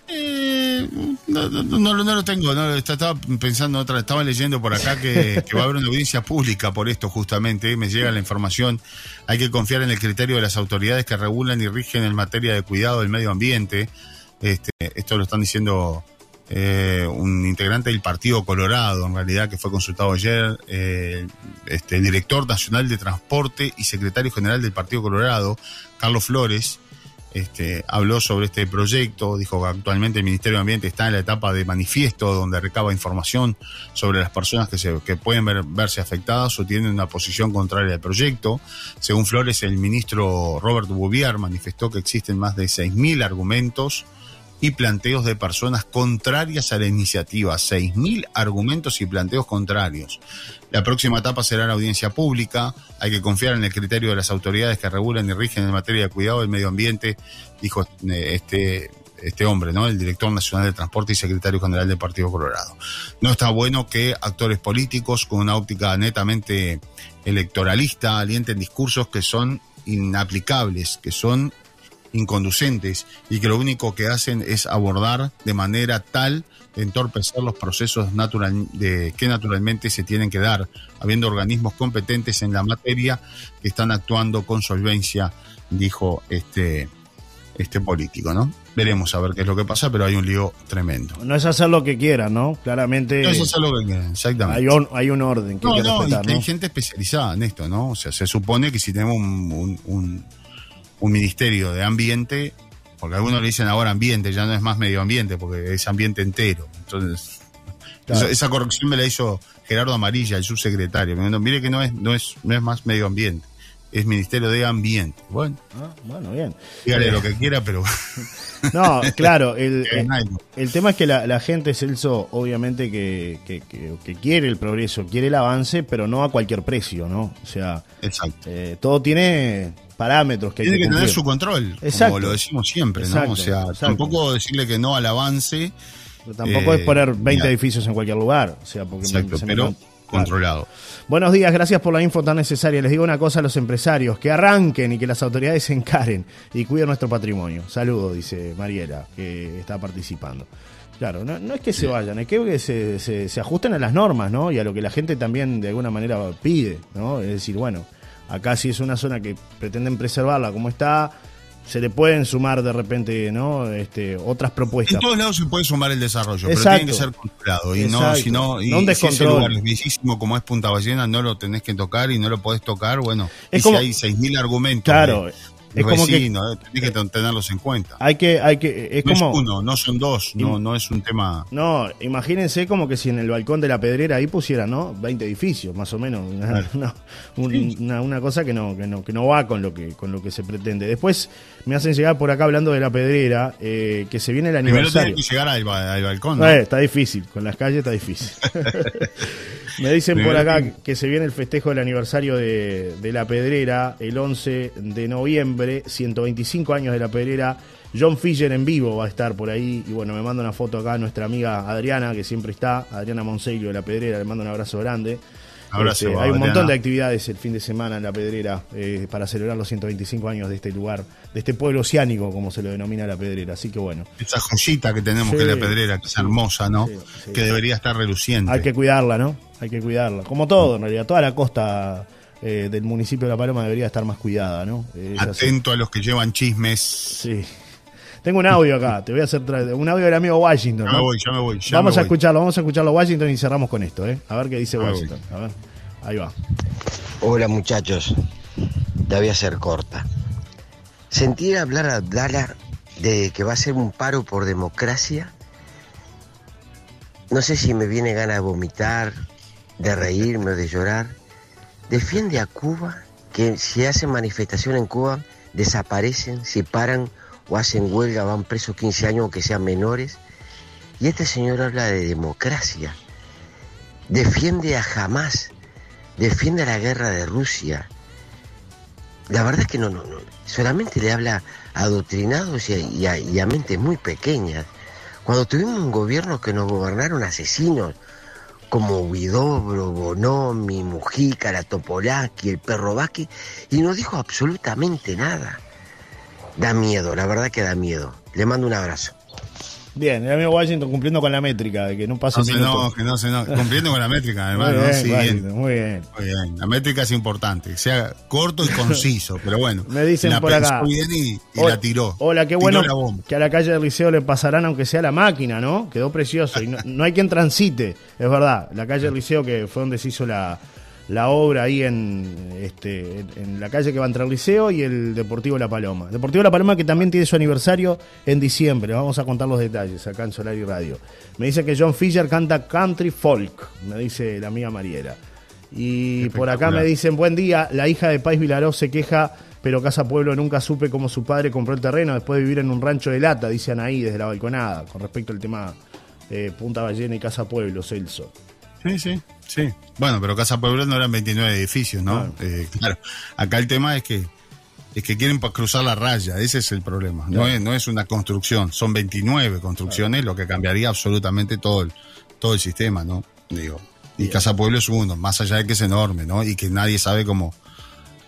Speaker 2: Eh, no, no, no, no lo tengo, no, estaba pensando otra, estaba leyendo por acá que, que va a haber una audiencia pública por esto justamente, me llega la información, hay que confiar en el criterio de las autoridades que regulan y rigen en materia de cuidado del medio ambiente. Este, esto lo están diciendo eh, un integrante del Partido Colorado, en realidad, que fue consultado ayer, eh, este, el director nacional de transporte y secretario general del Partido Colorado, Carlos Flores, este, habló sobre este proyecto, dijo que actualmente el Ministerio de Ambiente está en la etapa de manifiesto donde recaba información sobre las personas que, se, pueden ver- verse afectadas o tienen una posición contraria al proyecto. Según Flores, el ministro Robert Bouvier manifestó que existen más de 6.000 argumentos y planteos de personas contrarias a la iniciativa. 6.000 argumentos y planteos contrarios. La próxima etapa será la audiencia pública. Hay que confiar en el criterio de las autoridades que regulan y rigen en materia de cuidado del medio ambiente, dijo eh, este, este hombre, ¿no? El director nacional de transporte y secretario general del Partido Colorado. No está bueno que actores políticos con una óptica netamente electoralista alienten discursos que son inaplicables, que son inconducentes y que lo único que hacen es abordar de manera tal de entorpecer los procesos natural, de, que naturalmente se tienen que dar, habiendo organismos competentes en la materia que están actuando con solvencia, dijo este, este político, ¿no? Veremos a ver qué es lo que pasa, pero hay un lío tremendo.
Speaker 1: No es hacer lo que quieran, ¿no? Claramente
Speaker 2: No, es lo que quieren, exactamente.
Speaker 1: hay, un, hay un orden que
Speaker 2: No,
Speaker 1: hay que
Speaker 2: no, y
Speaker 1: respetar,
Speaker 2: que
Speaker 1: ¿no?
Speaker 2: hay gente especializada en esto, ¿no? O sea, se supone que si tenemos un, un, un- un ministerio de ambiente, porque algunos le dicen ahora ambiente, ya no es más medio ambiente, porque es ambiente entero. Entonces,
Speaker 1: Claro.
Speaker 2: esa, esa corrección me la hizo Gerardo Amarilla, el subsecretario. Me dijo, mire que no es, no es, no es más medio ambiente, es ministerio de ambiente. Bueno,
Speaker 1: Ah, bueno, bien.
Speaker 2: dígale lo que quiera, pero
Speaker 1: No, claro, el,
Speaker 2: Eh,
Speaker 1: el tema es que la, la gente, Celso, obviamente que, que, que- que quiere el progreso, quiere el avance, pero no a cualquier precio, ¿no? O sea,
Speaker 2: exacto.
Speaker 1: eh, todo tiene parámetros que hay
Speaker 2: Tiene
Speaker 1: que
Speaker 2: que tener su control,
Speaker 1: Exacto.
Speaker 2: como lo decimos siempre,
Speaker 1: Exacto,
Speaker 2: ¿no? O sea,
Speaker 1: exacto.
Speaker 2: tampoco decirle que no al avance,
Speaker 1: Pero tampoco
Speaker 2: eh,
Speaker 1: es poner 20
Speaker 2: mira.
Speaker 1: edificios en cualquier lugar, o sea, porque
Speaker 2: exacto,
Speaker 1: se me-
Speaker 2: pero
Speaker 1: Claro.
Speaker 2: controlado.
Speaker 1: Buenos días, gracias por la info tan necesaria. Les digo una cosa a los empresarios, que arranquen y que las autoridades se encaren y cuiden nuestro patrimonio. Saludos, dice Mariela, que está participando. Claro, no, no es que se vayan, es que se, se- se ajusten a las normas, ¿no? Y a lo que la gente también de alguna manera pide, ¿no? Es decir, bueno, acá si es una zona que pretenden preservarla como está, se le pueden sumar de repente, ¿no? Este, otras
Speaker 2: En
Speaker 1: propuestas.
Speaker 2: todos lados se puede sumar el desarrollo,
Speaker 1: Exacto.
Speaker 2: pero tiene que ser controlado. Y no,
Speaker 1: Exacto.
Speaker 2: si no, y,
Speaker 1: No un
Speaker 2: y si ese lugar es bellísimo como es Punta Ballena, no lo tenés que tocar y no lo podés tocar, bueno.
Speaker 1: Es
Speaker 2: y
Speaker 1: como-
Speaker 2: si hay 6.000 argumentos
Speaker 1: Claro,
Speaker 2: de
Speaker 1: es como que
Speaker 2: eh, tenés que ten- tenerlos en cuenta.
Speaker 1: hay que, hay que, es
Speaker 2: no
Speaker 1: como...
Speaker 2: es uno, no son dos, no, no es un tema...
Speaker 1: No, imagínense como que si en el balcón de la pedrera ahí pusieran, ¿no? 20 edificios, más o menos. Una,
Speaker 2: Claro.
Speaker 1: una- un- una- una cosa que no, que no, que no va con lo que, con lo que se pretende. Después me hacen llegar por acá hablando de la pedrera, eh, que se viene el
Speaker 2: Primero
Speaker 1: aniversario.
Speaker 2: tenés que llegar al, al balcón, ¿no?
Speaker 1: Eh, está difícil, con las calles está difícil. Me dicen por
Speaker 2: Primero
Speaker 1: acá
Speaker 2: tiene-
Speaker 1: que se viene el festejo del aniversario de, de La Pedrera el 11 de noviembre, 125 años de La Pedrera. John Fisher en vivo va a estar por ahí. Y bueno, me manda una foto acá nuestra amiga Adriana, que siempre está, Adriana Monseglio de La Pedrera, le mando un abrazo grande.
Speaker 2: Abrazo,
Speaker 1: Este, hay un montón de actividades el fin de semana en La Pedrera eh, para celebrar los 125 años de este lugar, de este pueblo oceánico, como se lo denomina La Pedrera. Así que bueno.
Speaker 2: Esa joyita que tenemos
Speaker 1: Sí,
Speaker 2: que es la pedrera, que es hermosa, ¿no?
Speaker 1: sí, sí.
Speaker 2: Que debería estar reluciente.
Speaker 1: Hay que cuidarla, ¿no? Hay que cuidarla. Como todo, en realidad, toda la costa eh, del municipio de La Paloma debería estar más cuidada, ¿no? Eh, así.
Speaker 2: Atento a los que llevan chismes.
Speaker 1: Sí. Tengo un audio acá, te voy a hacer un audio del amigo Washington.
Speaker 2: Ya
Speaker 1: ¿no?
Speaker 2: me voy, ya me voy. ya
Speaker 1: vamos
Speaker 2: me
Speaker 1: a
Speaker 2: voy.
Speaker 1: escucharlo, vamos a escucharlo Washington y cerramos con esto, ¿eh? A ver qué dice
Speaker 2: Ya
Speaker 1: Washington. A ver, ahí va.
Speaker 4: Hola muchachos, te voy a hacer corta. Sentir hablar a Abdala de que va a ser un paro por democracia. No sé si me viene gana de vomitar, de reírme o de llorar. Defiende a Cuba, que si hacen manifestación en Cuba, desaparecen, si paran o hacen huelga, van presos 15 años aunque sean menores. Y este señor habla de democracia. Defiende a Hamas defiende la guerra de Rusia. La verdad es que no, no, no. Solamente le habla a adoctrinados a, a- y a mentes muy pequeñas. Cuando tuvimos un gobierno que nos gobernaron asesinos, como Huidobro, Bonomi, Mujica, la Topolaki, el perro Vázquez, y no dijo absolutamente nada. Da miedo, la verdad que da miedo. Le mando un abrazo.
Speaker 1: Bien, el amigo Washington cumpliendo con la métrica, de que no pasa
Speaker 2: No se enoje, no se enoje. Cumpliendo con la métrica, hermano.
Speaker 1: Muy bien,
Speaker 2: sí,
Speaker 1: Washington, muy bien.
Speaker 2: Muy bien. La métrica es importante, sea corto y conciso, pero bueno.
Speaker 1: Me dicen
Speaker 2: la
Speaker 1: por acá.
Speaker 2: bien y, y
Speaker 1: Hola-
Speaker 2: la tiró.
Speaker 1: Hola, qué
Speaker 2: Tiró
Speaker 1: bueno que a la calle del Liceo le pasarán aunque sea la máquina, ¿no? Quedó precioso. Y no, no hay quien transite, es verdad. La calle del Liceo, que fue donde se hizo la, la obra ahí en, este, en, la calle que va entre el Liceo y el Deportivo La Paloma. Deportivo La Paloma que también tiene su aniversario en diciembre. Vamos a contar los detalles acá en Solar y Radio. Me dice que John Fisher canta country folk, me dice la amiga Mariela. Y por acá me dicen, buen día, la hija de Pais Vilaró se queja, pero Casa Pueblo nunca supe cómo su padre compró el terreno después de vivir en un rancho de lata, dice Anaí desde la balconada, con respecto al tema eh, Punta Ballena y Casa Pueblo, Celso.
Speaker 2: Sí, sí, sí. Bueno, pero Casa Pueblo no eran 29 edificios, ¿no? Eh, claro. Acá el tema es que es que quieren cruzar la raya, ese es el problema. No, es, no es una construcción, son 29 construcciones, lo que cambiaría absolutamente todo el, todo el sistema, ¿no? Digo. Y Casa Pueblo es uno, más allá de que es enorme, ¿no? Y que nadie sabe cómo,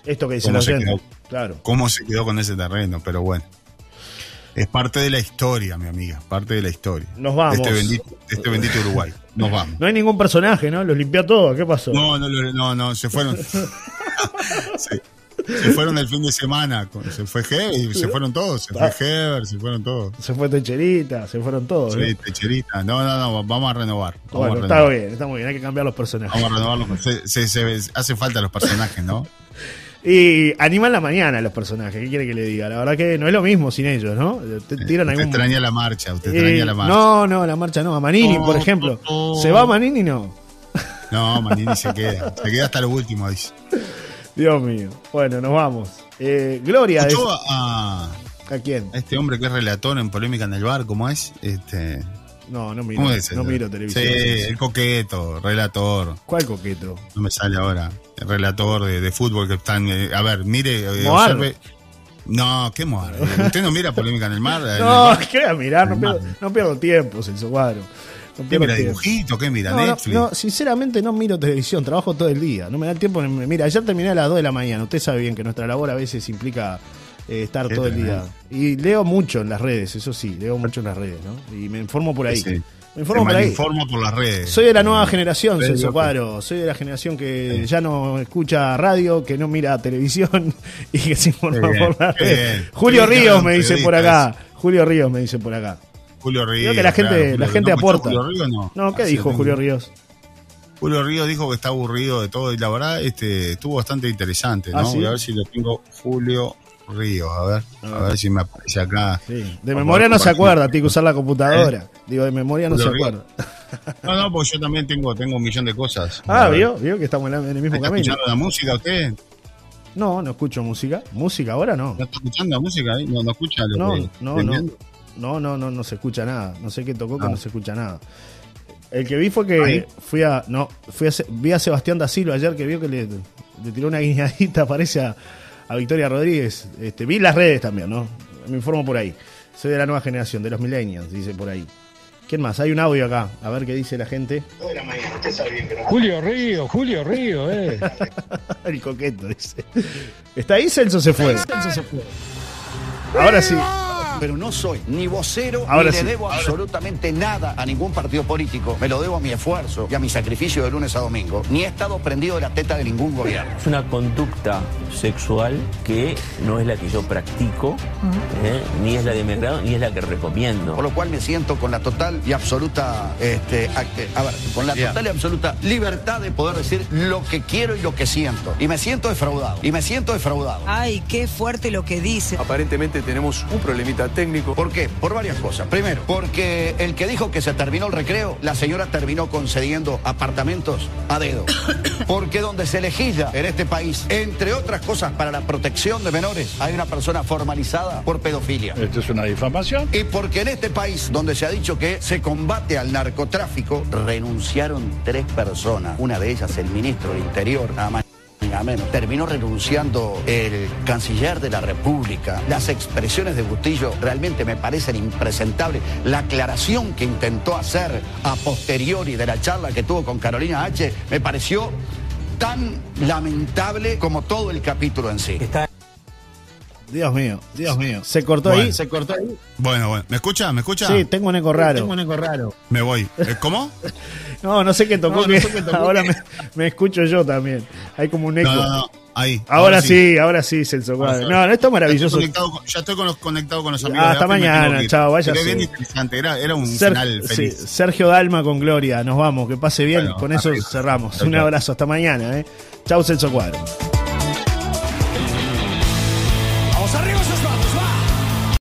Speaker 1: Esto que dice
Speaker 2: ¿Cómo se quedó?
Speaker 1: Claro.
Speaker 2: cómo se quedó con ese terreno, pero bueno. Es parte de la historia, mi amiga, parte de la historia.
Speaker 1: Nos vamos.
Speaker 2: Este bendito, de este bendito Uruguay. Nos vamos.
Speaker 1: No hay ningún personaje, ¿no? Los limpió todo, ¿qué pasó?
Speaker 2: No, no, no, no, no, se fueron. se, se fueron el fin de semana. Se fue Heber, se fueron todos. Se fue Heber, se fueron todos.
Speaker 1: Se fue Techerita, se fueron todos. ¿no?
Speaker 2: Sí, Techerita. No, no, no, vamos a renovar. Vamos
Speaker 1: Bueno,
Speaker 2: a
Speaker 1: está
Speaker 2: renovar.
Speaker 1: bien, está muy bien, hay que cambiar los personajes.
Speaker 2: Vamos a renovarlos. Se, se, se- hace falta los personajes, ¿no?
Speaker 1: Y animan la mañana los personajes, ¿qué quiere que le diga? La verdad que no es lo mismo sin ellos, ¿no? Te tiran
Speaker 2: Usted
Speaker 1: algún...
Speaker 2: extraña la marcha, usted
Speaker 1: Eh,
Speaker 2: extraña la marcha.
Speaker 1: no, no, la marcha no. A Manini, por ejemplo.
Speaker 2: no, no.
Speaker 1: ¿Se va Manini? No.
Speaker 2: No, Manini se queda. Se queda hasta lo último, dice.
Speaker 1: Dios mío. Bueno, nos vamos. Eh, Gloria, es-
Speaker 2: a,
Speaker 1: ¿a quién?
Speaker 2: a este hombre que es relator en Polémica en el Bar, ¿cómo es? Este,
Speaker 1: No, no miro,
Speaker 2: ¿Cómo es?
Speaker 1: no miro televisión.
Speaker 2: Sí, el coqueto, relator.
Speaker 1: ¿Cuál coqueto?
Speaker 2: No me sale ahora. El relator de, de fútbol que están. eh, a ver, mire, eh,
Speaker 1: Moar.
Speaker 2: observe. No, ¿qué Moar? ¿Usted no mira polémica en el mar?
Speaker 1: No? ¿qué voy a mirar? No pierdo, no pierdo tiempo, Celso Cuadro. No
Speaker 2: ¿Qué mira
Speaker 1: tiempo.
Speaker 2: dibujito? ¿Qué mira
Speaker 1: No,
Speaker 2: Netflix?
Speaker 1: no, sinceramente no miro televisión, trabajo todo el día. No me da tiempo. Mira, ayer terminé a las 2 de la mañana. Usted sabe bien que nuestra labor a veces implica eh, estar
Speaker 2: Qué
Speaker 1: todo el día. Y leo mucho en las redes, eso sí, leo mucho en las redes, ¿no? Y me informo por ahí.
Speaker 2: Sí.
Speaker 1: Me informo por ahí.
Speaker 2: malinforma por las redes.
Speaker 1: Soy de la nueva generación, Celso. Cuadro. Soy de la generación que ya no escucha radio, que no mira televisión y que se informa por las redes. Julio Ríos me dice por acá. Julio Ríos me dice por acá.
Speaker 2: Julio Ríos.
Speaker 1: Creo que la gente,
Speaker 2: claro,
Speaker 1: la gente
Speaker 2: ¿no escuchó
Speaker 1: aporta.
Speaker 2: Julio Ríos no?
Speaker 1: No, ¿qué
Speaker 2: Así
Speaker 1: dijo Julio Ríos?
Speaker 2: Julio Ríos dijo que está aburrido de todo y la verdad este, estuvo bastante interesante, ¿no?
Speaker 1: ¿Ah, sí?
Speaker 2: Voy a ver si lo tengo Julio Ríos, a ver, a ver si me aparece acá.
Speaker 1: Sí. De memoria no se acuerda, tiene que usar la computadora. Digo, de memoria no se acuerda.
Speaker 2: No, no, porque yo también tengo, tengo un millón de cosas.
Speaker 1: Ah. ¿vio? ¿Vio que estamos en el mismo
Speaker 2: ¿Está
Speaker 1: camino?
Speaker 2: escuchando la música usted?
Speaker 1: No, no escucho música. Música ahora no.
Speaker 2: ¿No está escuchando la música ahí? No, no escucha lo
Speaker 1: No,
Speaker 2: que
Speaker 1: no, no. No, no, no, no se escucha nada. No sé qué tocó que
Speaker 2: Ah.
Speaker 1: no se escucha nada. El que vi fue que
Speaker 2: Ahí.
Speaker 1: fui a. No, fui a, vi a Sebastián da Silva ayer que vio que le, le tiró una guiñadita, parece a, a Victoria Rodríguez. Este, vi las redes también, ¿no? Me informo por ahí. Soy de la nueva generación, de los millennials, dice por ahí. ¿Quién más? Hay un audio acá. A ver qué dice la gente.
Speaker 3: Julio Río, Julio Río, eh.
Speaker 1: El coqueto, dice. ¿Está ahí? Celso se fue. Ahora sí.
Speaker 5: Pero no soy ni vocero
Speaker 1: Ahora
Speaker 5: ni
Speaker 1: sí.
Speaker 5: le debo absolutamente nada a ningún partido político. Me lo debo a mi esfuerzo y a mi sacrificio de lunes a domingo. Ni he estado prendido de la teta de ningún gobierno.
Speaker 6: Es una conducta sexual que no es la que yo practico, ¿eh? ni es la de mi agrado, ni es la que recomiendo.
Speaker 5: Por lo cual me siento con la total y absoluta, este, a, a ver, con la total y absoluta libertad de poder decir lo que quiero y lo que siento. Y me siento defraudado. Y me siento defraudado.
Speaker 7: Ay, qué fuerte lo que dice.
Speaker 8: Aparentemente tenemos un problemita técnico.
Speaker 5: ¿Por qué? Por varias cosas. Primero, porque el que dijo que se terminó el recreo, la señora terminó concediendo apartamentos a dedo. Porque donde se legisla en este país, entre otras cosas para la protección de menores, hay una persona formalizada por pedofilia.
Speaker 3: Esto es una difamación.
Speaker 5: Y porque en este país, donde se ha dicho que se combate al narcotráfico, renunciaron tres personas. Una de ellas, el ministro del Interior, nada más a menos. Terminó renunciando el canciller de la República. Las expresiones de Bustillo realmente me parecen impresentables. La aclaración que intentó hacer a posteriori de la charla que tuvo con Carolina H me pareció tan lamentable como todo el capítulo en sí.
Speaker 1: Dios mío, Dios mío. ¿Se cortó
Speaker 2: Bueno.
Speaker 1: ahí? ¿Se cortó ahí?
Speaker 2: Bueno, bueno. ¿Me escucha? ¿Me escucha?
Speaker 1: Sí, tengo un eco raro.
Speaker 2: Tengo un
Speaker 1: eco raro.
Speaker 2: Me voy. Eh, ¿Cómo?
Speaker 1: No, no sé qué tocó.
Speaker 2: No, no
Speaker 1: que
Speaker 2: sé qué tocó
Speaker 1: ahora
Speaker 2: que-
Speaker 1: me, me escucho yo también. Hay como un eco.
Speaker 2: No, no, no. Ahí.
Speaker 1: Ahora, sí, ahora sí, Celso Cuadro.
Speaker 2: sí.
Speaker 1: No, no, esto es
Speaker 2: Ya
Speaker 1: maravilloso.
Speaker 2: estoy conectado con, ya estoy con los- conectado con los amigos.
Speaker 1: Ah, hasta mañana, chao, váyase.
Speaker 2: Pero bien interesante. Era, era un
Speaker 1: Ser-
Speaker 2: final
Speaker 1: sí,
Speaker 2: feliz.
Speaker 1: Sergio Dalma con Gloria, nos vamos, que pase bien.
Speaker 2: Bueno,
Speaker 1: con eso
Speaker 2: arriba.
Speaker 1: cerramos. Un abrazo, hasta mañana. ¿eh? Chau, Celso Cuadro.
Speaker 9: Arriba.